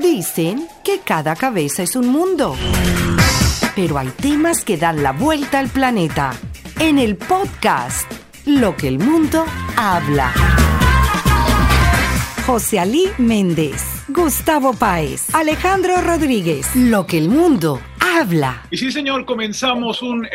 Dicen que cada cabeza es un mundo. Pero hay temas que dan la vuelta al planeta. En el podcast, Lo que el mundo habla. José Alí Méndez, Gustavo Páez, Alejandro Rodríguez. Lo que el mundo Y sí, señor, comenzamos una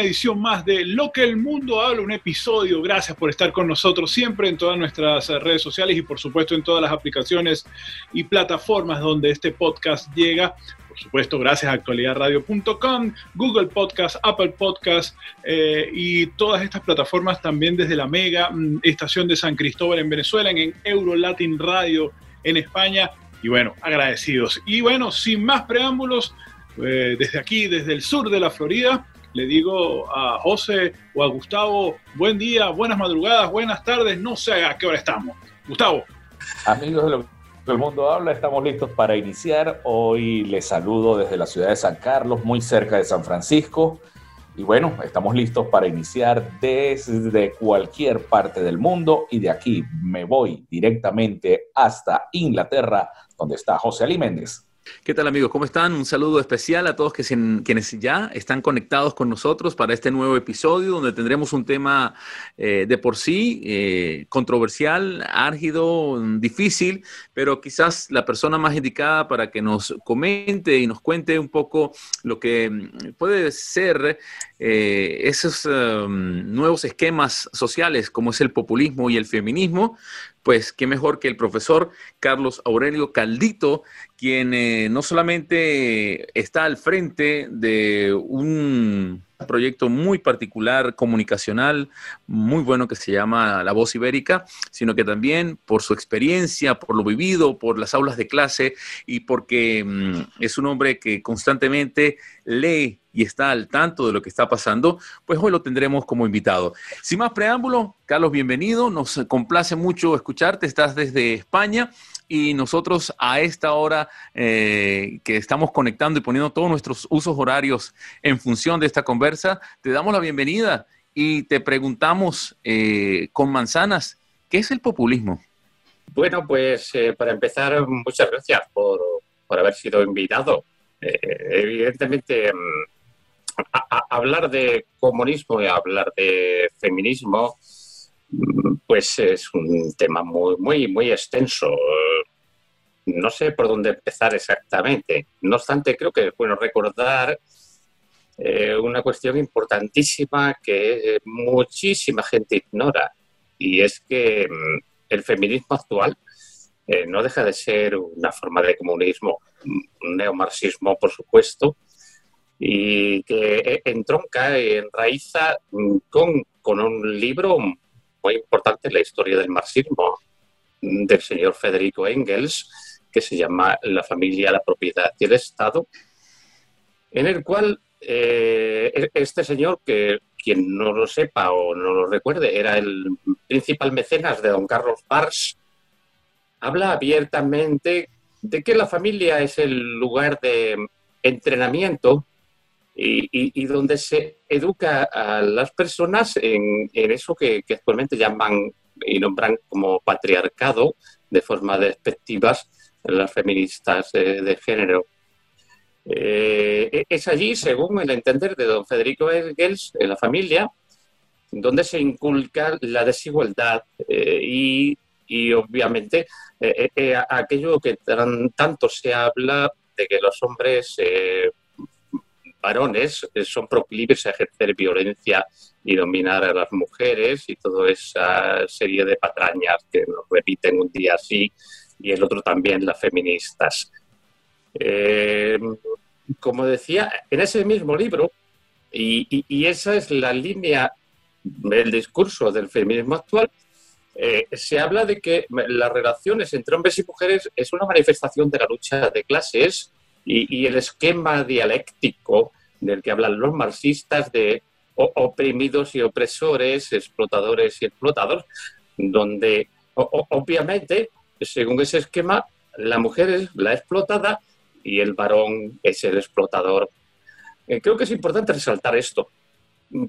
edición más de Lo que el mundo habla, un episodio. Gracias por estar con nosotros siempre en todas nuestras redes sociales y por supuesto en todas las aplicaciones y plataformas donde este podcast llega. Por supuesto, gracias a actualidadradio.com, Google Podcast, Apple Podcast eh, y todas estas plataformas también desde la mega mm, estación de San Cristóbal en Venezuela, en Euro Latin Radio en España. Y bueno, agradecidos. Y bueno, sin más preámbulos, eh, desde aquí, desde el sur de la Florida, le digo a José o a Gustavo, buen día, buenas madrugadas, buenas tardes, no sé a qué hora estamos. Gustavo. Amigos de lo que el mundo habla, estamos listos para iniciar. Hoy les saludo desde la ciudad de San Carlos, muy cerca de San Francisco. Y bueno, estamos listos para iniciar desde cualquier parte del mundo y de aquí me voy directamente hasta Inglaterra, donde está José Ali Méndez. ¿Qué tal amigos? ¿Cómo están? Un saludo especial a todos que quienes ya están conectados con nosotros para este nuevo episodio donde tendremos un tema eh, de por sí eh, controversial, árgido, difícil, pero quizás la persona más indicada para que nos comente y nos cuente un poco lo que mm, puede ser eh, esos nuevos esquemas sociales como es el populismo y el feminismo, pues qué mejor que el profesor Carlos Aurelio Caldito, quien eh, no solamente está al frente de un proyecto muy particular, comunicacional, muy bueno que se llama La Voz Ibérica, sino que también por su experiencia, por lo vivido, por las aulas de clase y porque mm, es un hombre que constantemente lee y está al tanto de lo que está pasando, pues hoy lo tendremos como invitado. Sin más preámbulo, Carlos, bienvenido. Nos complace mucho escucharte. Estás desde España y nosotros a esta hora eh, que estamos conectando y poniendo todos nuestros usos horarios en función de esta conversa, te damos la bienvenida y te preguntamos eh, con manzanas, ¿qué es el populismo? Bueno, pues eh, para empezar, muchas gracias por, haber sido invitado. Evidentemente, mm, hablar de comunismo y hablar de feminismo pues es un tema muy, muy, extenso. No sé por dónde empezar exactamente. No obstante, creo que es bueno recordar eh, una cuestión importantísima que muchísima gente ignora, y es que mm, el feminismo actual eh, no deja de ser una forma de comunismo, un neomarxismo, por supuesto, y que eh, entronca y enraiza con, con un libro muy importante en la historia del marxismo del señor Federico Engels, que se llama La familia, la propiedad y el Estado, en el cual eh, e-, este señor, que quien no lo sepa o no lo recuerde, era el principal mecenas de don Carlos Marx, habla abiertamente de que la familia es el lugar de entrenamiento y, donde se educa a las personas en, eso que, actualmente llaman y nombran como patriarcado de forma despectivas las feministas de, género. Eh, e, es allí, según el entender de don Federico Engels, en la familia, donde se inculca la desigualdad eh, y, obviamente eh, aquello que tanto se habla de que los hombres varones eh, son proclives a ejercer violencia y dominar a las mujeres y toda esa serie de patrañas que nos repiten un día así y el otro también las feministas. Eh, como decía, en ese mismo libro, y, esa es la línea del discurso del feminismo actual, eh, se habla de que las relaciones entre hombres y mujeres es una manifestación de la lucha de clases y, el esquema dialéctico del que hablan los marxistas de oprimidos y opresores, explotadores y explotados, donde obviamente, según ese esquema, la mujer es la explotada y el varón es el explotador. Eh, creo que es importante resaltar esto,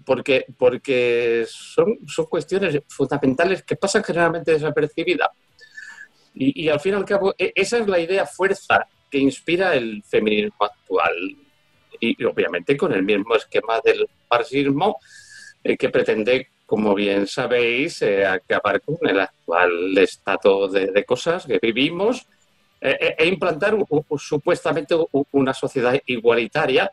porque, porque son, son cuestiones fundamentales que pasan generalmente desapercibidas. Y, y, al fin y al cabo, e, esa es la idea fuerza que inspira el feminismo actual. Y, obviamente con el mismo esquema del marxismo eh, que pretende, como bien sabéis, eh, acabar con el actual estado de, cosas que vivimos e implantar supuestamente una sociedad igualitaria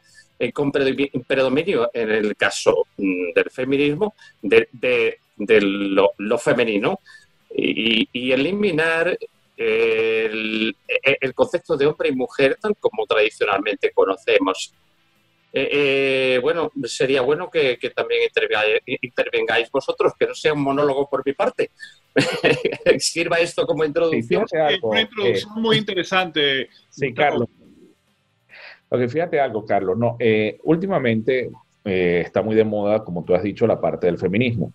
con predominio, en el caso mm, del feminismo, de, lo, femenino y, eliminar el, concepto de hombre y mujer tal como tradicionalmente conocemos. Eh, eh, bueno, sería bueno que, también intervengáis, vosotros, que no sea un monólogo por mi parte. Sirva esto como introducción. una introducción muy interesante. Sí, Carlos. Porque fíjate algo, Carlos, no, eh, últimamente está muy de moda, como tú has dicho, la parte del feminismo.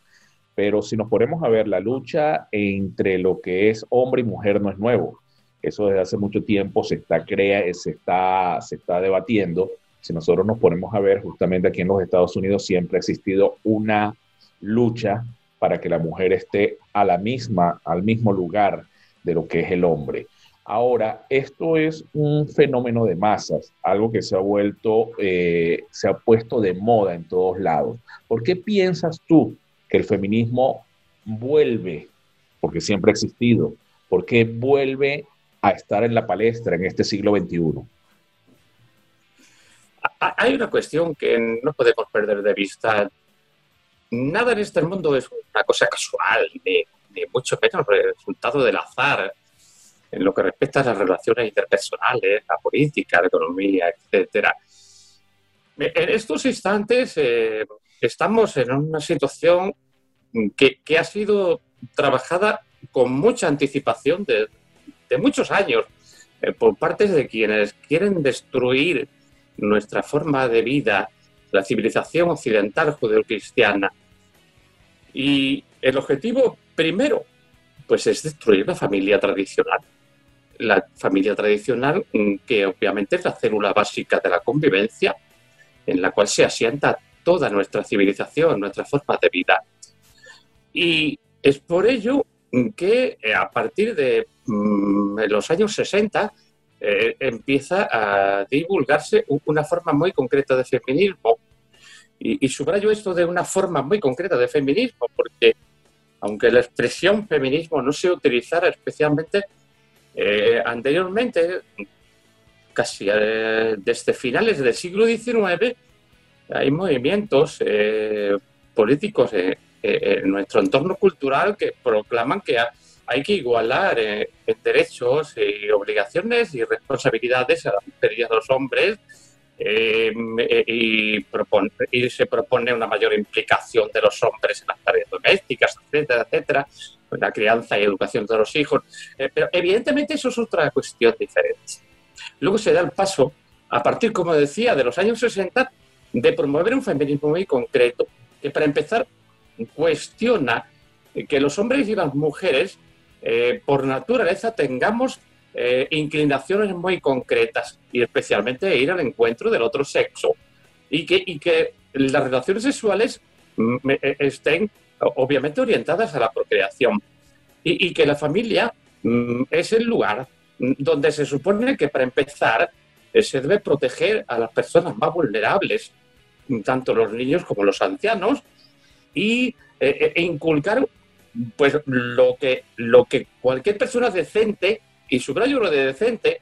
Pero si nos ponemos a ver, la lucha entre lo que es hombre y mujer no es nuevo. Eso desde hace mucho tiempo se está, crea, se está, se está debatiendo. Si nosotros nos ponemos a ver, justamente aquí en los Estados Unidos siempre ha existido una lucha para que la mujer esté a la misma, al mismo lugar de lo que es el hombre. Ahora, esto es un fenómeno de masas, algo que se ha vuelto, eh, se ha puesto de moda en todos lados. ¿Por qué piensas tú que el feminismo vuelve, porque siempre ha existido, porque vuelve a estar en la palestra en este siglo XXI? Hay una cuestión que no podemos perder de vista. Nada en este mundo es una cosa casual, ni, mucho menos resultado del azar en lo que respecta a las relaciones interpersonales, la política, la economía, etcétera. En estos instantes eh, estamos en una situación que, ha sido trabajada con mucha anticipación de, muchos años eh, por parte de quienes quieren destruir nuestra forma de vida, la civilización occidental judeocristiana. Y el objetivo primero, pues es destruir la familia tradicional. La familia tradicional, mm, que obviamente es la célula básica de la convivencia, en la cual se asienta toda nuestra civilización, nuestra forma de vida. Y es por ello que eh, a partir de mm, los años 60 eh, empieza a divulgarse una forma muy concreta de feminismo. Y, subrayo esto de una forma muy concreta de feminismo, porque aunque la expresión feminismo no se utilizara especialmente eh, anteriormente, casi desde finales del siglo XIX, hay movimientos eh, políticos eh, eh, en nuestro entorno cultural que proclaman que hay que igualar derechos y obligaciones y responsabilidades a las mujeres y a los hombres y, se propone una mayor implicación de los hombres en las tareas domésticas, etcétera, etcétera, la crianza y educación de los hijos. pero evidentemente eso es otra cuestión diferente. Luego se da el paso, a partir, como decía, de los años 60, de promover un feminismo muy concreto, que para empezar cuestiona que los hombres y las mujeres, eh, por naturaleza, tengamos eh, inclinaciones muy concretas y especialmente ir al encuentro del otro sexo y que, y que las relaciones sexuales mm, eh, estén obviamente orientadas a la procreación y, que la familia mm, es el lugar mm, donde se supone que para empezar se debe proteger a las personas más vulnerables tanto los niños como los ancianos, y, eh, e inculcar pues lo que, lo que cualquier persona decente, y subrayo lo de decente,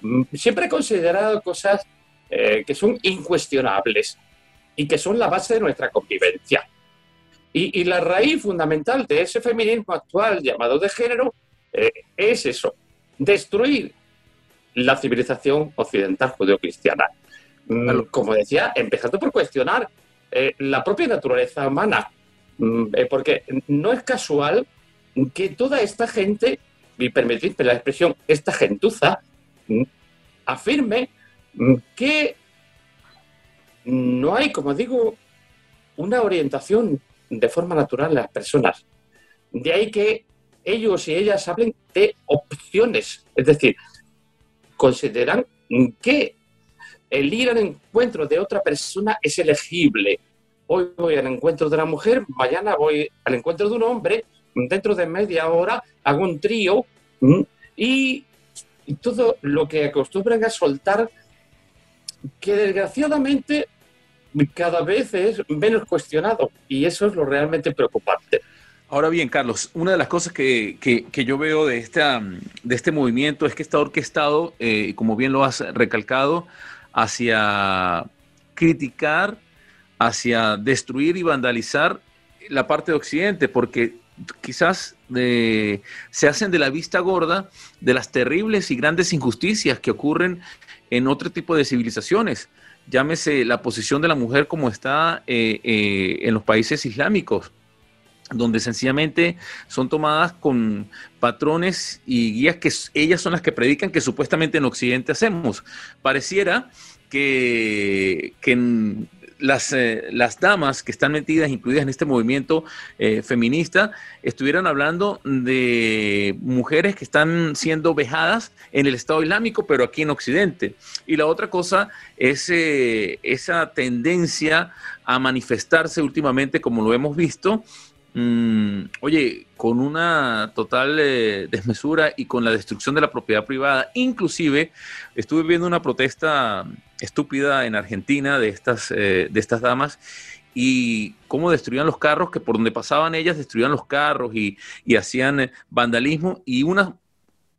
mm, siempre ha considerado cosas eh, que son incuestionables y que son la base de nuestra convivencia. Y, la raíz fundamental de ese feminismo actual llamado de género eh, es eso, destruir la civilización occidental judeocristiana. Mm, como decía, empezando por cuestionar eh, la propia naturaleza humana, mm, eh, porque no es casual que toda esta gente, y permitidme la expresión, esta gentuza, mm, afirme que no hay, como digo, una orientación de forma natural las personas. De ahí que ellos y ellas hablen de opciones, es decir, consideran que el ir al encuentro de otra persona es elegible. Hoy voy al encuentro de una mujer, mañana voy al encuentro de un hombre, dentro de media hora hago un trío y todo lo que acostumbran a soltar, que desgraciadamente cada vez es menos cuestionado y eso es lo realmente preocupante. Ahora bien, Carlos, una de las cosas que, yo veo de, esta, de este movimiento es que está orquestado, eh, como bien lo has recalcado, hacia criticar, hacia destruir y vandalizar la parte de Occidente, porque quizás eh, se hacen de la vista gorda de las terribles y grandes injusticias que ocurren en otro tipo de civilizaciones llámese la posición de la mujer como está eh, eh, en los países islámicos, donde sencillamente son tomadas con patrones y guías que ellas son las que predican que supuestamente en Occidente hacemos. Pareciera que, que las, eh, las damas que están metidas, incluidas en este movimiento eh, feminista, estuvieran hablando de mujeres que están siendo vejadas en el Estado Islámico, pero aquí en Occidente. Y la otra cosa es eh, esa tendencia a manifestarse últimamente, como lo hemos visto, mm, oye, con una total desmesura y con la destrucción de la propiedad privada. Inclusive, estuve viendo una protesta estúpida en Argentina de estas, eh, de estas damas y cómo destruían los carros, que por donde pasaban ellas destruían los carros y, y hacían eh, vandalismo y una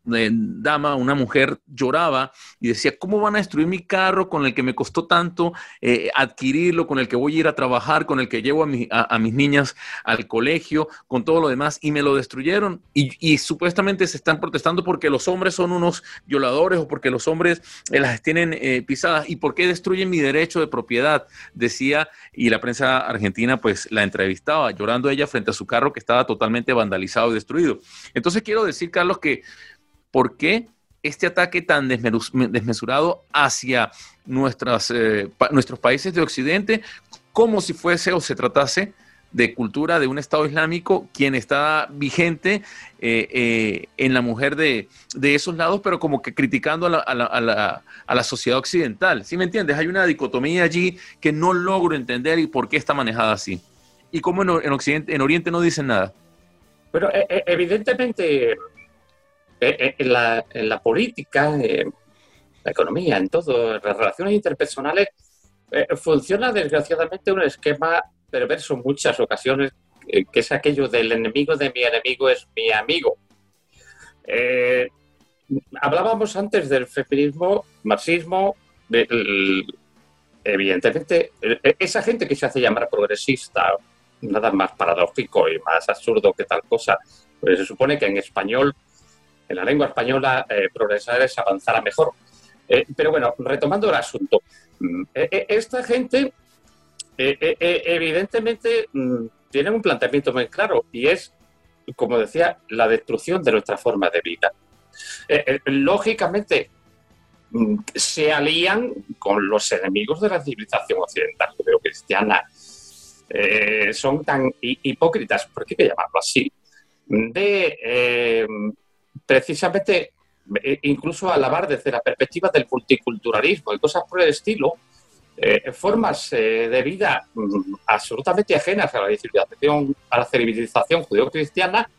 dama, una mujer, lloraba y decía, ¿cómo van a destruir mi carro con el que me costó tanto eh, adquirirlo, con el que voy a ir a trabajar, con el que llevo a, mis niñas al colegio, con todo lo demás? Y me lo destruyeron y, supuestamente se están protestando porque los hombres son unos violadores o porque los hombres eh, las tienen eh, pisadas. ¿Y por qué destruyen mi derecho de propiedad? Decía, y la prensa argentina pues la entrevistaba, llorando ella frente a su carro que estaba totalmente vandalizado y destruido. Entonces quiero decir, Carlos, que ¿Por qué este ataque tan desmesurado hacia nuestras, eh, nuestros países de Occidente como si fuese o se tratase de cultura de un Estado Islámico, quien está vigente eh, eh, en la mujer de, esos lados, pero como que criticando a la, sociedad occidental. ¿Sí me entiendes? Hay una dicotomía allí que no logro entender y por qué está manejada así. Y cómo en, en Occidente, en Oriente no dicen nada. Pero evidentemente eh, eh, en la, en la política, en la economía, en todo, en las relaciones interpersonales, eh, funciona desgraciadamente un esquema perverso en muchas ocasiones, que es aquello del enemigo de mi enemigo es mi amigo. hablábamos antes del feminismo, marxismo, evidentemente, esa gente que se hace llamar progresista, nada más paradójico y más absurdo que tal cosa, pues se supone que en español en la lengua española eh, progresar es avanzar a mejor. Eh, pero bueno, retomando el asunto, mm, eh, esta gente evidentemente mm, tiene un planteamiento muy claro y es, como decía, la destrucción de nuestra forma de vida. lógicamente, mm, se alían con los enemigos de la civilización occidental judeo-cristiana. son tan hipócritas, ¿por qué hay que llamarlo así? De precisamente eh, incluso alabar desde la perspectiva del multiculturalismo y cosas por el estilo, eh, formas eh, de vida mm, absolutamente ajenas a la civilización, a la civilización judeocristiana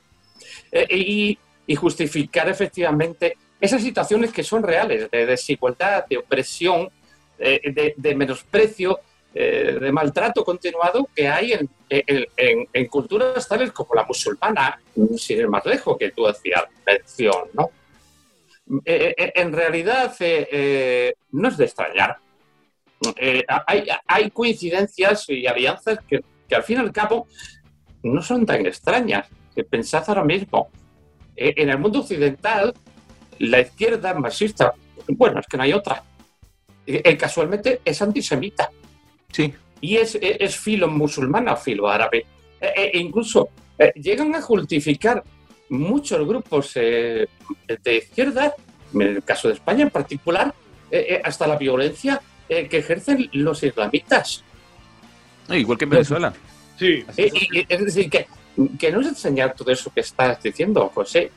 y, y, justificar efectivamente esas situaciones que son reales de desigualdad, de opresión, de, menosprecio, de maltrato continuado que hay en, en, culturas tales como la musulmana, sin ir más lejos que tú hacías mención, ¿no? Eh, eh, en realidad eh, no es de extrañar. Hay, hay, coincidencias y alianzas que, que, al fin y al cabo no son tan extrañas. Que pensad ahora mismo, en el mundo occidental, la izquierda marxista, bueno, es que no hay otra, casualmente es antisemita. Sí y es, es, filo musulmana, filo árabe. E, e incluso eh, llegan a justificar muchos grupos eh, de izquierda, en el caso de España en particular, eh, hasta la violencia que ejercen los islamitas. Igual que en Venezuela. Sí. es decir, que, que, no es enseñar todo eso que estás diciendo, José,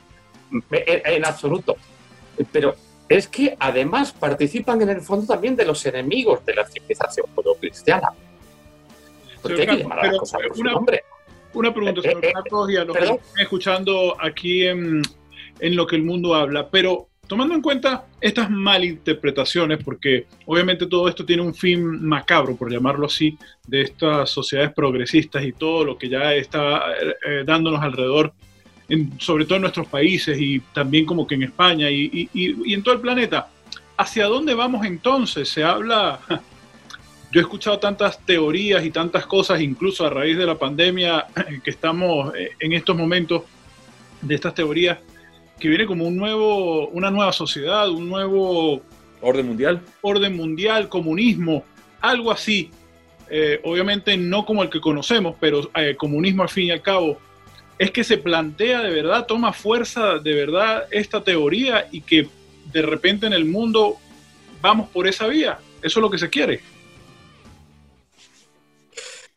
en absoluto. Pero es que además participan en el fondo también de los enemigos de la civilización judo-cristiana una, pregunta, señor eh, eh, Carlos, y a los que están escuchando aquí en, en, lo que el mundo habla, pero tomando en cuenta estas malinterpretaciones, porque obviamente todo esto tiene un fin macabro, por llamarlo así, de estas sociedades progresistas y todo lo que ya está eh, eh, dándonos alrededor, sobre todo en nuestros países y también como que en España y, y en todo el planeta. ¿Hacia dónde vamos entonces? Se habla, yo he escuchado tantas teorías y tantas cosas, incluso a raíz de la pandemia que estamos eh, en estos momentos, de estas teorías que viene como un nuevo, una nueva sociedad, un nuevo... Orden mundial. Orden mundial, comunismo, algo así. Eh, obviamente no como el que conocemos, pero eh, comunismo al fin y al cabo. Es que se plantea de verdad, toma fuerza de verdad esta teoría y que de repente en el mundo vamos por esa vía. Eso es lo que se quiere.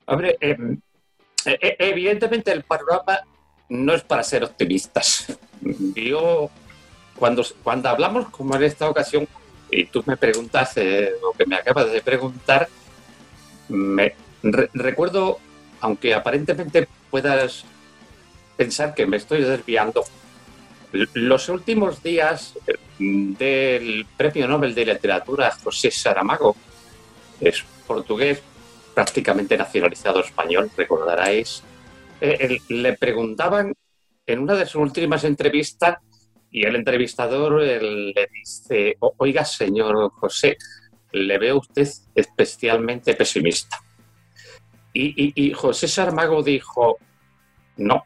Hombre, em, e, e, evidentemente el panorama no es para ser optimistas. Yo, cuando, cuando hablamos, como en esta ocasión, y tú me preguntas eh, lo que me acabas de preguntar, me recuerdo, aunque aparentemente puedas pensar que me estoy desviando, los últimos días eh, del Premio Nobel de Literatura José Saramago, es portugués, prácticamente nacionalizado español, recordaréis, eh, le preguntaban en una de sus últimas entrevistas y el entrevistador le dice, oiga, señor José, le veo usted especialmente pesimista. Y, José Sarmago dijo, no,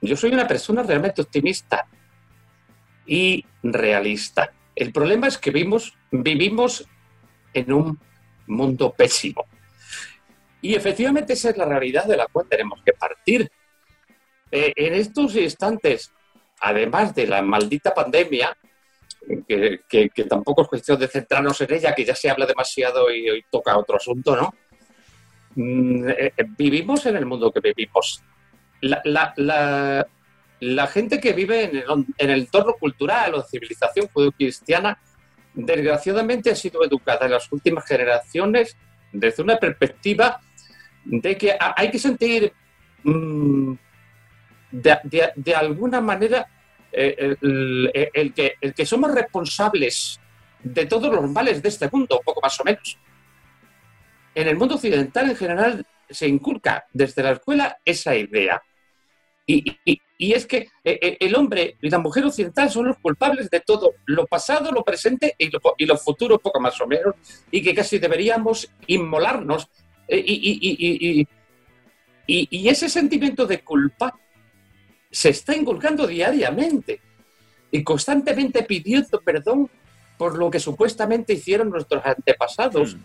yo soy una persona realmente optimista y realista. El problema es que vivimos, vivimos en un mundo pésimo. Y efectivamente esa es la realidad de la cual tenemos que partir. Eh, en estos instantes, además de la maldita pandemia, que, tampoco es cuestión de centrarnos en ella, que ya se habla demasiado y hoy toca otro asunto, ¿no? Mm, eh, vivimos en el mundo que vivimos. La, gente que vive en el, entorno cultural o civilización judio-cristiana, desgraciadamente ha sido educada en las últimas generaciones desde una perspectiva de que hay que sentir mm, de, alguna manera eh, el, que, el que somos responsables de todos los males de este mundo, poco más o menos. En el mundo occidental en general se inculca desde la escuela esa idea. Y, es que eh, eh, el hombre y la mujer occidental son los culpables de todo, lo pasado, lo presente y lo, y lo futuro, poco más o menos, y que casi deberíamos inmolarnos. y, y ese sentimiento de culpa se está inculcando diariamente y constantemente pidiendo perdón por lo que supuestamente hicieron nuestros antepasados. Mm.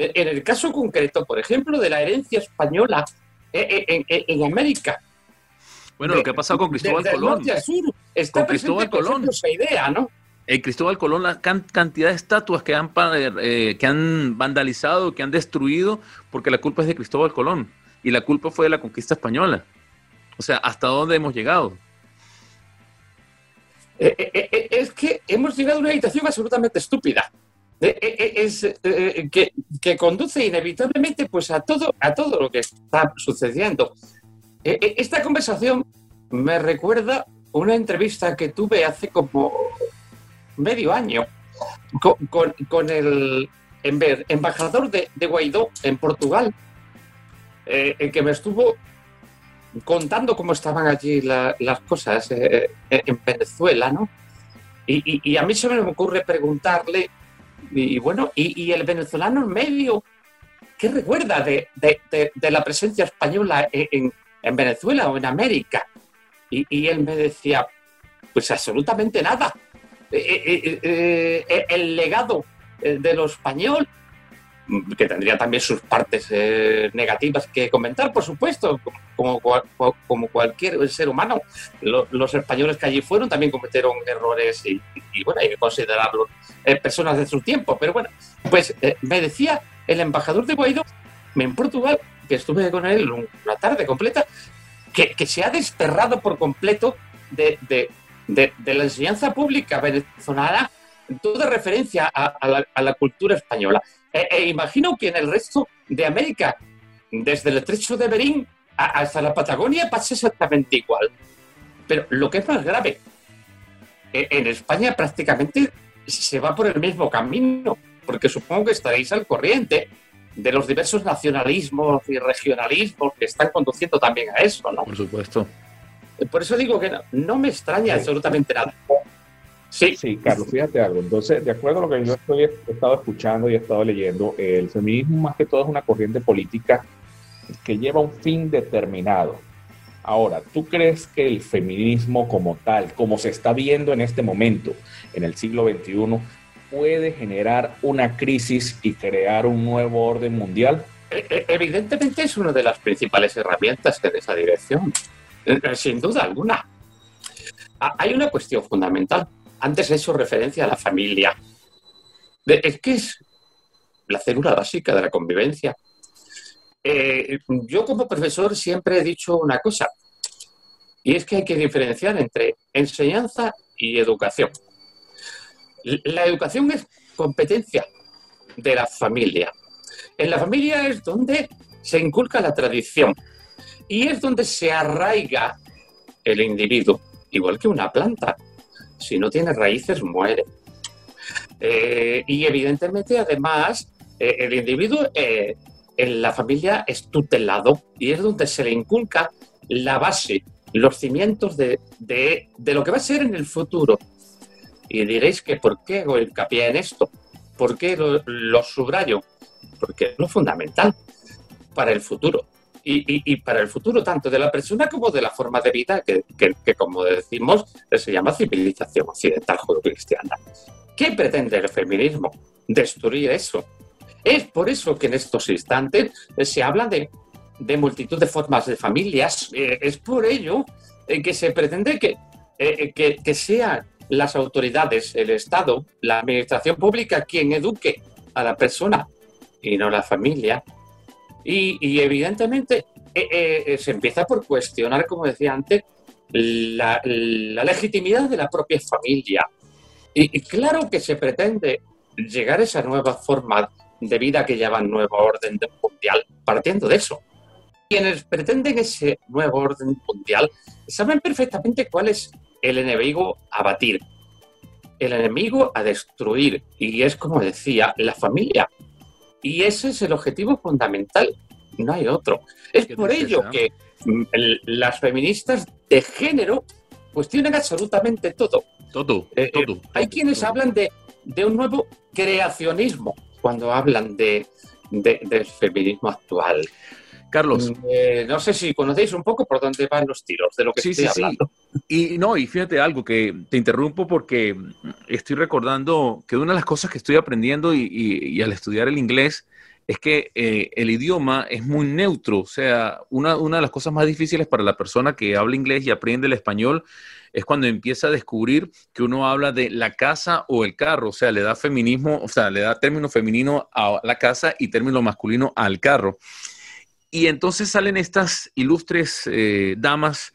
E, en el caso concreto, por ejemplo, de la herencia española e, e, en, América. Bueno, lo que ha pasado con Cristóbal Colón. está con Cristóbal Colón. esa idea, ¿no? El Cristóbal Colón, la cantidad de estatuas que han, eh, que han vandalizado, que han destruido, porque la culpa es de Cristóbal Colón. Y la culpa fue de la conquista española. O sea, ¿hasta dónde hemos llegado? Eh, eh, eh, es que hemos llegado a una habitación absolutamente estúpida. Es, que, conduce inevitablemente pues, a, todo, a todo lo que está sucediendo. Esta conversación me recuerda una entrevista que tuve hace como medio año con, el embajador de, Guaidó en Portugal, el que me estuvo contando cómo estaban allí las cosas eh, eh, en Venezuela, ¿no? Y, a mí se me ocurre preguntarle, y, bueno, y, el venezolano en medio, ¿qué recuerda de, la presencia española en, Venezuela o en América? Y, él me decía, pues absolutamente nada. Eh, el legado de lo español que tendría también sus partes eh, negativas que comentar, por supuesto, como, como cualquier ser humano. los españoles que allí fueron también cometieron errores y, bueno, hay que considerarlos eh, personas de su tiempo. Pero bueno, pues eh, me decía el embajador de Guaidó en Portugal, que estuve con él una tarde completa, que, que se ha desterrado por completo de, de, de, la enseñanza pública venezolana toda referencia a, la, a la cultura española. E, e imagino que en el resto de América, desde el estrecho de Berín hasta la Patagonia, pasa exactamente igual. Pero lo que es más grave, eh, en España prácticamente se va por el mismo camino, porque supongo que estaréis al corriente de los diversos nacionalismos y regionalismos que están conduciendo también a eso, ¿no? Por supuesto. Por eso digo que no, me extraña absolutamente nada. Sí. sí, Carlos, fíjate algo. Entonces, de acuerdo a lo que yo estoy, he estado escuchando y he estado leyendo, el feminismo más que todo es una corriente política que lleva un fin determinado. Ahora, ¿tú crees que el feminismo como tal, como se está viendo en este momento, en el siglo XXI, puede generar una crisis y crear un nuevo orden mundial? E, e, evidentemente es una de las principales herramientas en esa dirección, eh, eh, sin duda alguna. Hay una cuestión fundamental. Antes he hecho referencia a la familia. Es que es la célula básica de la convivencia. Eh, yo como profesor siempre he dicho una cosa, y es que hay que diferenciar entre enseñanza y educación. La educación es competencia de la familia. En la familia es donde se inculca la tradición y es donde se arraiga el individuo, igual que una planta. Si no tiene raíces, muere. Eh, y evidentemente, además, eh, el individuo eh, en la familia es tutelado y es donde se le inculca la base, los cimientos de, lo que va a ser en el futuro. Y diréis que ¿por qué hago hincapié en esto? ¿Por qué lo, subrayo? Porque es lo fundamental para el futuro. Y, para el futuro tanto de la persona como de la forma de vida que, como decimos, se llama civilización occidental judio-cristiana. ¿Qué pretende el feminismo? Destruir eso. Es por eso que en estos instantes se habla de, de multitud de formas de familias. Eh, es por ello eh, que se pretende que, eh, que, que sean las autoridades, el Estado, la administración pública quien eduque a la persona y no la familia. Y, evidentemente se empieza por cuestionar, como decía antes, la, legitimidad de la propia familia. Y, claro que se pretende llegar a esa nueva forma de vida que el nuevo orden mundial, partiendo de eso. Quienes pretenden ese nuevo orden mundial saben perfectamente cuál es el enemigo a batir, el enemigo a destruir, y es como decía, la familia. Y ese es el objetivo fundamental, no hay otro. Es por ello que mm, las feministas de género cuestionan absolutamente todo. Todo, eh, eh, todo. hay quienes hablan de, de un nuevo creacionismo, cuando hablan de, del feminismo actual. Carlos. Eh, no sé si conocéis un poco por dónde van los tiros de lo que estoy hablando. Y no, y fíjate algo, que te interrumpo porque estoy recordando que una de las cosas que estoy aprendiendo y, al estudiar el inglés es que eh, el idioma es muy neutro. O sea, una, una de las cosas más difíciles para la persona que habla inglés y aprende el español es cuando empieza a descubrir que uno habla de la casa o el carro, o sea, le da feminismo, o sea, le da término femenino a la casa y término masculino al carro. Y entonces salen estas ilustres eh, damas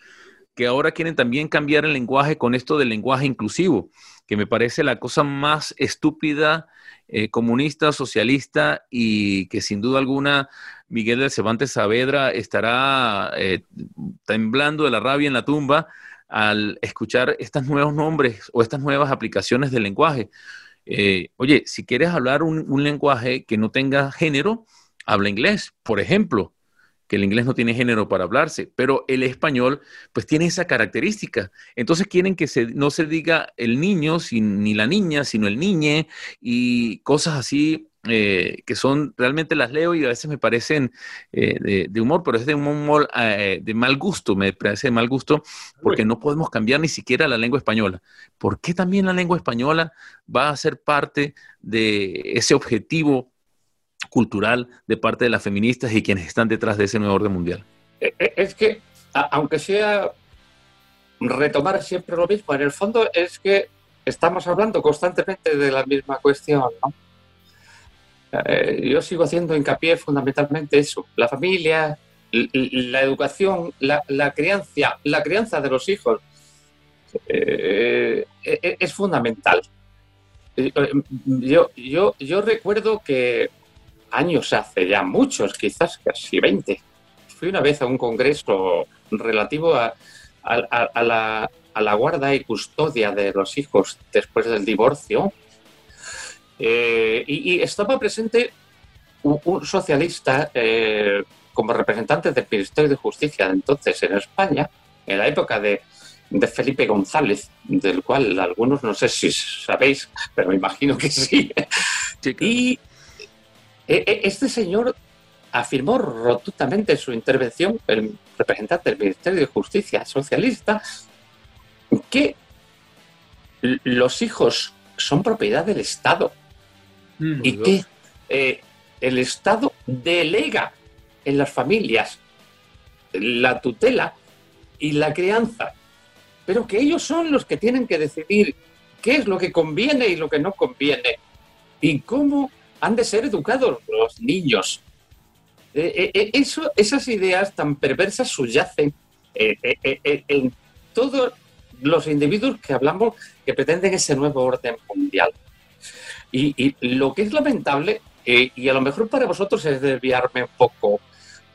que ahora quieren también cambiar el lenguaje con esto del lenguaje inclusivo, que me parece la cosa más estúpida, eh, comunista, socialista y que sin duda alguna Miguel de Cervantes Saavedra estará eh, temblando de la rabia en la tumba al escuchar estos nuevos nombres o estas nuevas aplicaciones del lenguaje. Eh, oye, si quieres hablar un, lenguaje que no tenga género, habla inglés, por ejemplo, que el inglés no tiene género para hablarse, pero el español pues tiene esa característica. Entonces quieren que se, no se diga el niño ni la niña, sino el niñe y cosas así eh, que son, realmente las leo y a veces me parecen eh, de, humor, pero es de un humor eh, de mal gusto, me parece de mal gusto, porque no podemos cambiar ni siquiera la lengua española. ¿Por qué también la lengua española va a ser parte de ese objetivo cultural de parte de las feministas y quienes están detrás de ese nuevo orden mundial? Es que, aunque sea retomar siempre lo mismo, en el fondo es que estamos hablando constantemente de la misma cuestión, ¿no? Eh, yo sigo haciendo hincapié fundamentalmente eso, la familia, la educación, la, crianza, la crianza de los hijos eh, eh, es fundamental. Yo, yo, yo recuerdo que años hace ya muchos, quizás casi 20, fui una vez a un congreso relativo a, a, la, a la guarda y custodia de los hijos después del divorcio. Eh, y, estaba presente un, socialista eh, como representante del Ministerio de Justicia entonces en España, en la época de, Felipe González, del cual algunos no sé si sabéis, pero me imagino que sí. Y eh, este señor afirmó rotundamente su intervención, el representante del Ministerio de Justicia socialista, que los hijos son propiedad del Estado mm, y que eh, el Estado delega en las familias la tutela y la crianza, pero que ellos son los que tienen que decidir qué es lo que conviene y lo que no conviene y cómo han de ser educados los niños. Eh, eh, eso, esas ideas tan perversas subyacen en todo los individuos que hablamos que pretenden ese nuevo orden mundial. Y, lo que es lamentable, eh, y a lo mejor para vosotros es desviarme un poco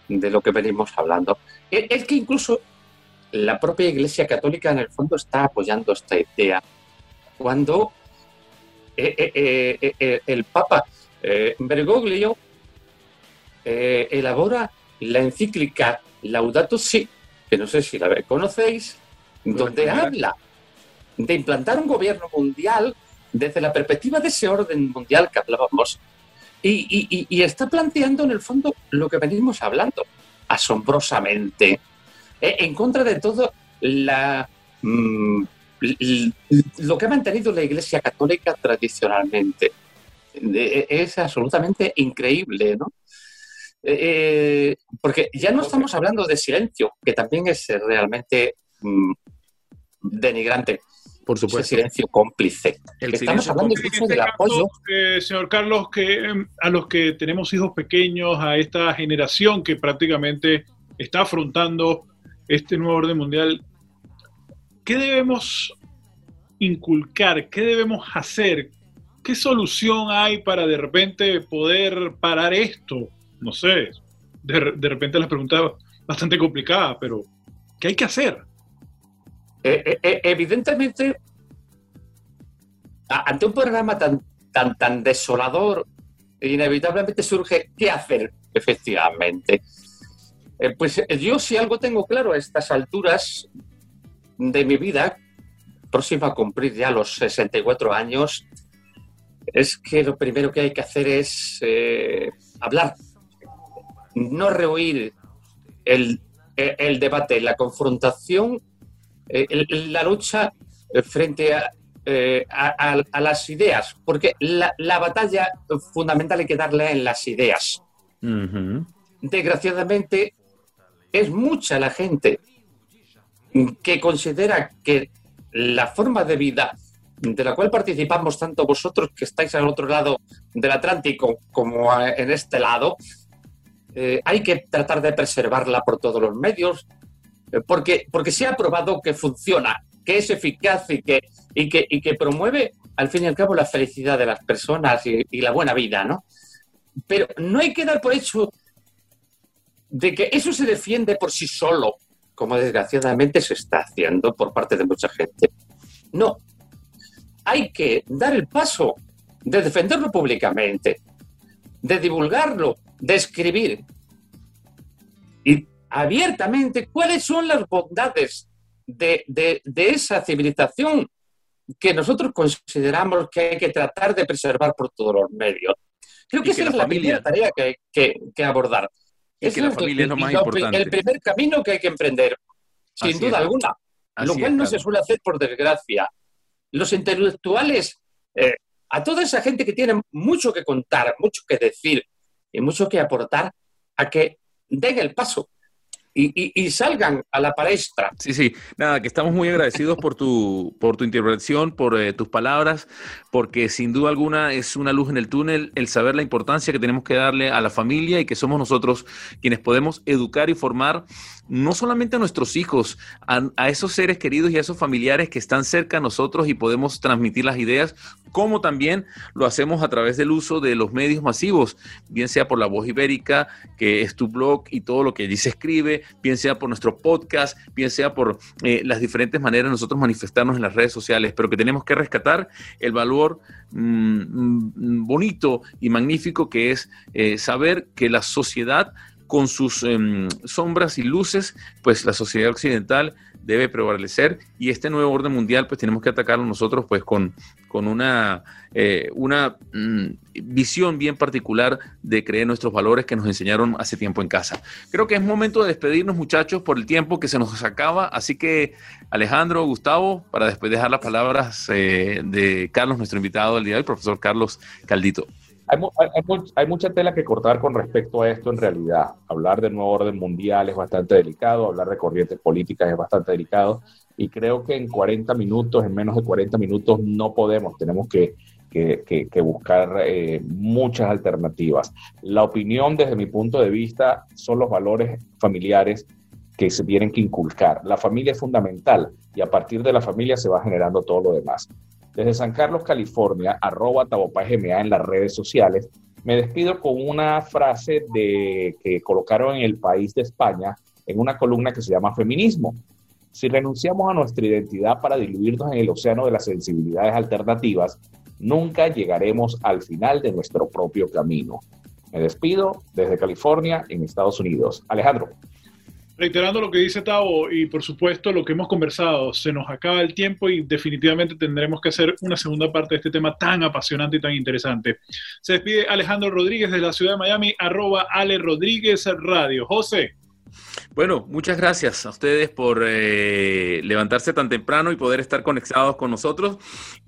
de lo que venimos hablando, es, que incluso la propia Iglesia Católica en el fondo está apoyando esta idea. Cuando eh, eh, el Papa Bergoglio elabora la encíclica Laudato Si, que no sé si la conocéis, donde habla de implantar un gobierno mundial desde la perspectiva de ese orden mundial que hablábamos y, está planteando en el fondo lo que venimos hablando, asombrosamente, e, en contra de todo la, mm, lo que ha mantenido la Iglesia Católica tradicionalmente. Es absolutamente increíble, ¿no? Eh, eh, porque ya no estamos hablando de silencio, que también es realmente mm, denigrante. Por supuesto. Ese silencio cómplice. Estamos hablando incluso del este apoyo. Eh, señor Carlos, que em, a los que tenemos hijos pequeños, a esta generación que prácticamente está afrontando este nuevo orden mundial, ¿qué debemos inculcar? ¿Qué debemos hacer? ¿Qué solución hay para de repente poder parar esto? No sé, de, de repente la pregunta es bastante complicada, pero ¿qué hay que hacer? Eh, eh, eh, evidentemente, ante un programa tan, tan, tan desolador, inevitablemente surge qué hacer, efectivamente. pues yo si algo tengo claro a estas alturas de mi vida, próxima a cumplir ya los 64 años, es que lo primero que hay que hacer es hablar, no rehuir el, el debate, la confrontación eh, la lucha eh, frente eh, a, las ideas, porque la, batalla fundamental hay que darle en las ideas. Desgraciadamente, es mucha la gente que considera que la forma de vida de la cual participamos tanto vosotros que estáis al otro lado del Atlántico como en este lado, hay que tratar de preservarla por todos los medios, porque, porque se ha probado que funciona, que es eficaz y que, y que, y que promueve, al fin y al cabo, la felicidad de las personas y, la buena vida, ¿no? Pero no hay que dar por hecho de que eso se defiende por sí solo, como desgraciadamente se está haciendo por parte de mucha gente. No, hay que dar el paso de defenderlo públicamente, de divulgarlo, de escribir. Y abiertamente cuáles son las bondades de, esa civilización que nosotros consideramos que hay que tratar de preservar por todos los medios. Creo que, esa es la primera tarea que hay que, abordar. es la familia lo más importante. El primer camino que hay que emprender, sin duda alguna. lo cual no se suele hacer por desgracia. Los intelectuales, eh, a toda esa gente que tiene mucho que contar, mucho que decir y mucho que aportar, a que den el paso, y, salgan a la palestra. Sí, sí, nada, que estamos muy agradecidos por tu, por tu intervención, por eh, tus palabras, porque sin duda alguna es una luz en el túnel el saber la importancia que tenemos que darle a la familia y que somos nosotros quienes podemos educar y formar no solamente a nuestros hijos, a, esos seres queridos y a esos familiares que están cerca a nosotros y podemos transmitir las ideas, como también lo hacemos a través del uso de los medios masivos, bien sea por la voz ibérica, que es tu blog y todo lo que allí se escribe, bien sea por nuestro podcast, bien sea por eh, las diferentes maneras de nosotros manifestarnos en las redes sociales, pero que tenemos que rescatar el valor mm, mm, bonito y magnífico que es eh, saber que la sociedad con sus em, sombras y luces, pues la sociedad occidental debe prevalecer y este nuevo orden mundial pues tenemos que atacarlo nosotros pues con, con una, eh, una mm, visión bien particular de creer nuestros valores que nos enseñaron hace tiempo en casa. Creo que es momento de despedirnos muchachos por el tiempo que se nos acaba, así que Alejandro, Gustavo, para después dejar las palabras eh, de Carlos, nuestro invitado del día de profesor Carlos Caldito. Hay, mucha tela que cortar con respecto a esto en realidad. Hablar del nuevo orden mundial es bastante delicado, hablar de corrientes políticas es bastante delicado y creo que en 40 minutos, en menos de 40 minutos no podemos, tenemos que, buscar eh, muchas alternativas. La opinión desde mi punto de vista son los valores familiares que se tienen que inculcar. La familia es fundamental y a partir de la familia se va generando todo lo demás. Desde San Carlos, California, arroba tabopagma en las redes sociales, me despido con una frase de, que colocaron en el país de España en una columna que se llama Feminismo. Si renunciamos a nuestra identidad para diluirnos en el océano de las sensibilidades alternativas, nunca llegaremos al final de nuestro propio camino. Me despido desde California, en Estados Unidos. Alejandro reiterando lo que dice Tavo y por supuesto lo que hemos conversado, se nos acaba el tiempo y definitivamente tendremos que hacer una segunda parte de este tema tan apasionante y tan interesante. Se despide Alejandro Rodríguez de la ciudad de Miami, arroba Ale Rodríguez Radio. José. Bueno, muchas gracias a ustedes por eh, levantarse tan temprano y poder estar conectados con nosotros.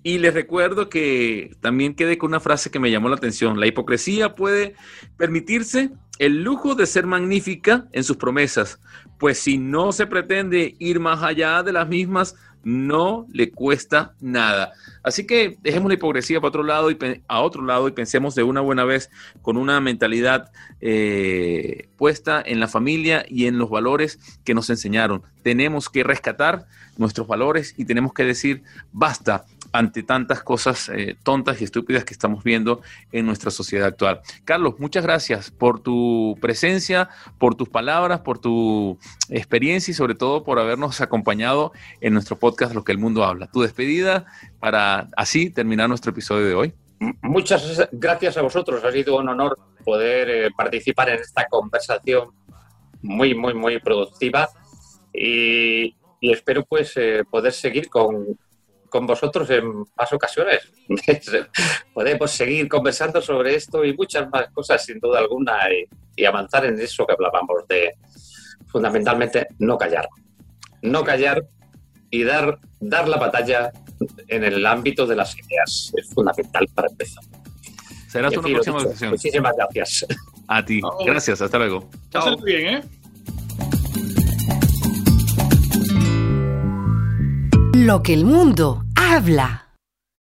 Y les recuerdo que también quedé con una frase que me llamó la atención. La hipocresía puede permitirse el lujo de ser magnífica en sus promesas, pues si no se pretende ir más allá de las mismas, no le cuesta nada. Así que dejemos la hipocresía para otro lado y a otro lado y pensemos de una buena vez con una mentalidad eh, puesta en la familia y en los valores que nos enseñaron. Tenemos que rescatar nuestros valores y tenemos que decir basta ante tantas cosas eh, tontas y estúpidas que estamos viendo en nuestra sociedad actual. Carlos, muchas gracias por tu presencia, por tus palabras, por tu experiencia y sobre todo por habernos acompañado en nuestro podcast Lo que el mundo habla. Tu despedida para así terminar nuestro episodio de hoy. Muchas gracias a vosotros. Ha sido un honor poder eh, participar en esta conversación muy, muy, muy productiva y, espero pues eh, poder seguir con, con vosotros en más ocasiones. Podemos seguir conversando sobre esto y muchas más cosas, sin duda alguna, y, avanzar en eso que hablábamos de fundamentalmente no callar. No callar y dar, dar la batalla en el ámbito de las ideas. Es fundamental para empezar. Será tu próxima sesión. Muchísimas gracias. A ti. Gracias. Hasta luego. Chao. bien, ¿eh? Lo que el mundo habla.